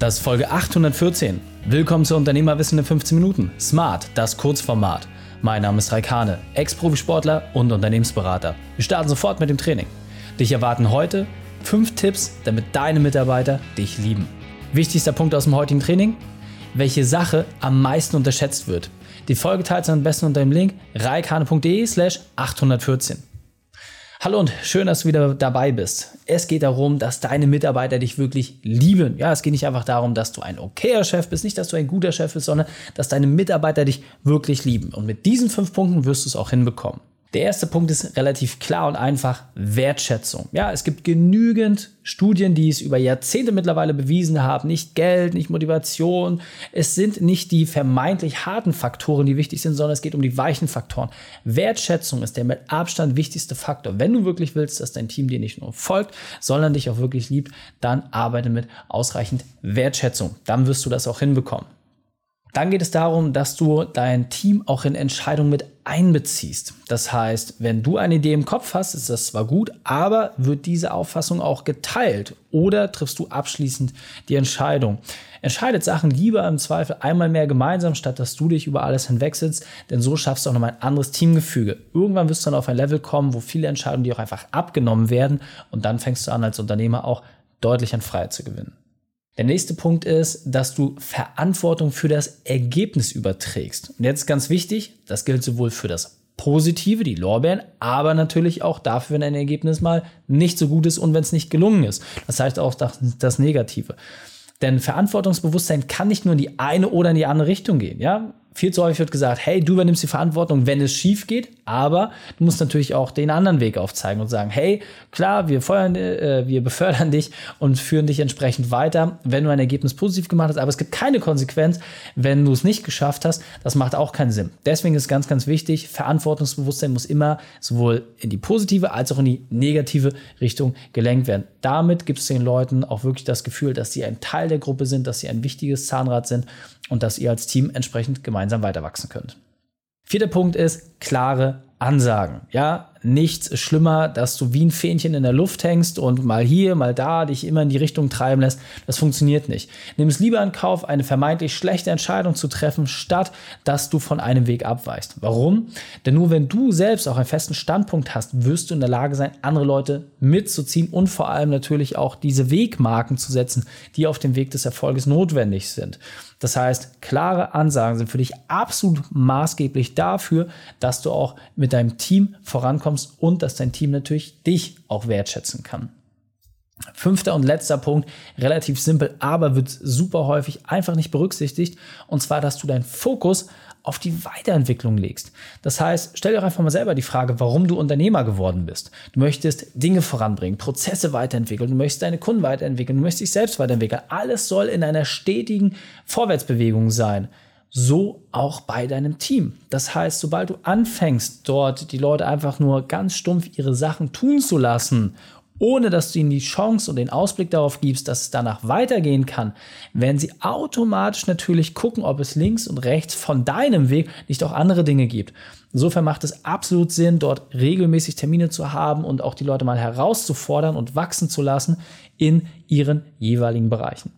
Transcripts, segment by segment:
Das ist Folge 814. Willkommen zu Unternehmerwissen in 15 Minuten. Smart, das Kurzformat. Mein Name ist Raikane, Ex-Profisportler und Unternehmensberater. Wir starten sofort mit dem Training. Dich erwarten heute 5 Tipps, damit deine Mitarbeiter dich lieben. Wichtigster Punkt aus dem heutigen Training? Welche Sache am meisten unterschätzt wird. Die Folge teilt am besten unter dem Link reikane.de slash 814. Hallo und schön, dass du wieder dabei bist. Es geht darum, dass deine Mitarbeiter dich wirklich lieben. Ja, es geht nicht einfach darum, dass du ein okayer Chef bist, nicht, dass du ein guter Chef bist, sondern dass deine Mitarbeiter dich wirklich lieben. Und mit diesen fünf Punkten wirst du es auch hinbekommen. Der erste Punkt ist relativ klar und einfach Wertschätzung. Ja, es gibt genügend Studien, die es über Jahrzehnte mittlerweile bewiesen haben. Nicht Geld, nicht Motivation. Es sind nicht die vermeintlich harten Faktoren, die wichtig sind, sondern es geht um die weichen Faktoren. Wertschätzung ist der mit Abstand wichtigste Faktor. Wenn du wirklich willst, dass dein Team dir nicht nur folgt, sondern dich auch wirklich liebt, dann arbeite mit ausreichend Wertschätzung. Dann wirst du das auch hinbekommen. Dann geht es darum, dass du dein Team auch in Entscheidungen mit einbeziehst. Das heißt, wenn du eine Idee im Kopf hast, ist das zwar gut, aber wird diese Auffassung auch geteilt oder triffst du abschließend die Entscheidung? Entscheidet Sachen lieber im Zweifel einmal mehr gemeinsam, statt dass du dich über alles hinwegsitzt, denn so schaffst du auch nochmal ein anderes Teamgefüge. Irgendwann wirst du dann auf ein Level kommen, wo viele Entscheidungen dir auch einfach abgenommen werden und dann fängst du an, als Unternehmer auch deutlich an Freiheit zu gewinnen. Der nächste Punkt ist, dass du Verantwortung für das Ergebnis überträgst. Und jetzt ganz wichtig, das gilt sowohl für das Positive, die Lorbeeren, aber natürlich auch dafür, wenn ein Ergebnis mal nicht so gut ist und wenn es nicht gelungen ist. Das heißt auch das, das Negative. Denn Verantwortungsbewusstsein kann nicht nur in die eine oder in die andere Richtung gehen. Ja? Viel zu häufig wird gesagt, hey, du übernimmst die Verantwortung, wenn es schief geht, aber du musst natürlich auch den anderen Weg aufzeigen und sagen, hey, klar, wir feuern, äh, wir befördern dich und führen dich entsprechend weiter, wenn du ein Ergebnis positiv gemacht hast, aber es gibt keine Konsequenz, wenn du es nicht geschafft hast. Das macht auch keinen Sinn. Deswegen ist ganz, ganz wichtig, Verantwortungsbewusstsein muss immer sowohl in die positive als auch in die negative Richtung gelenkt werden. Damit gibt es den Leuten auch wirklich das Gefühl, dass sie ein Teil der Gruppe sind, dass sie ein wichtiges Zahnrad sind und dass ihr als Team entsprechend gemeinsam weiter wachsen könnt. Vierter Punkt ist klare Ansagen. Ja, nichts schlimmer, dass du wie ein Fähnchen in der Luft hängst und mal hier, mal da dich immer in die Richtung treiben lässt. Das funktioniert nicht. Nimm es lieber in Kauf, eine vermeintlich schlechte Entscheidung zu treffen, statt dass du von einem Weg abweichst. Warum? Denn nur wenn du selbst auch einen festen Standpunkt hast, wirst du in der Lage sein, andere Leute mitzuziehen und vor allem natürlich auch diese Wegmarken zu setzen, die auf dem Weg des Erfolges notwendig sind. Das heißt, klare Ansagen sind für dich absolut maßgeblich dafür, dass du auch mit deinem Team vorankommst und dass dein Team natürlich dich auch wertschätzen kann. Fünfter und letzter Punkt, relativ simpel, aber wird super häufig einfach nicht berücksichtigt. Und zwar, dass du deinen Fokus auf die Weiterentwicklung legst. Das heißt, stell dir einfach mal selber die Frage, warum du Unternehmer geworden bist. Du möchtest Dinge voranbringen, Prozesse weiterentwickeln, du möchtest deine Kunden weiterentwickeln, du möchtest dich selbst weiterentwickeln. Alles soll in einer stetigen Vorwärtsbewegung sein. So auch bei deinem Team. Das heißt, sobald du anfängst, dort die Leute einfach nur ganz stumpf ihre Sachen tun zu lassen ohne dass du ihnen die Chance und den Ausblick darauf gibst, dass es danach weitergehen kann, werden sie automatisch natürlich gucken, ob es links und rechts von deinem Weg nicht auch andere Dinge gibt. Insofern macht es absolut Sinn, dort regelmäßig Termine zu haben und auch die Leute mal herauszufordern und wachsen zu lassen in ihren jeweiligen Bereichen.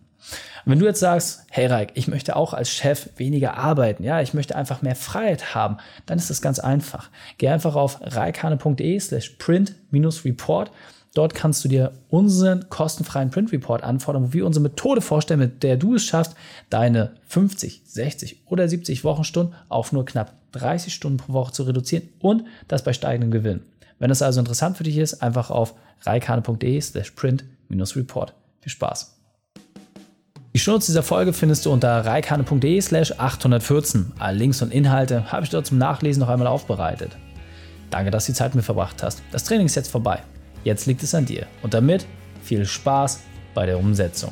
Wenn du jetzt sagst, hey Reik, ich möchte auch als Chef weniger arbeiten, ja, ich möchte einfach mehr Freiheit haben, dann ist das ganz einfach. Geh einfach auf reikane.de slash print-report Dort kannst du dir unseren kostenfreien Print Report anfordern, wo wir unsere Methode vorstellen, mit der du es schaffst, deine 50, 60 oder 70 Wochenstunden auf nur knapp 30 Stunden pro Woche zu reduzieren und das bei steigendem Gewinn. Wenn das also interessant für dich ist, einfach auf reikane.de slash print-report. Viel Spaß! Die Schnurz dieser Folge findest du unter reikane.de slash 814. Alle Links und Inhalte habe ich dort zum Nachlesen noch einmal aufbereitet. Danke, dass du die Zeit mit verbracht hast. Das Training ist jetzt vorbei. Jetzt liegt es an dir. Und damit viel Spaß bei der Umsetzung.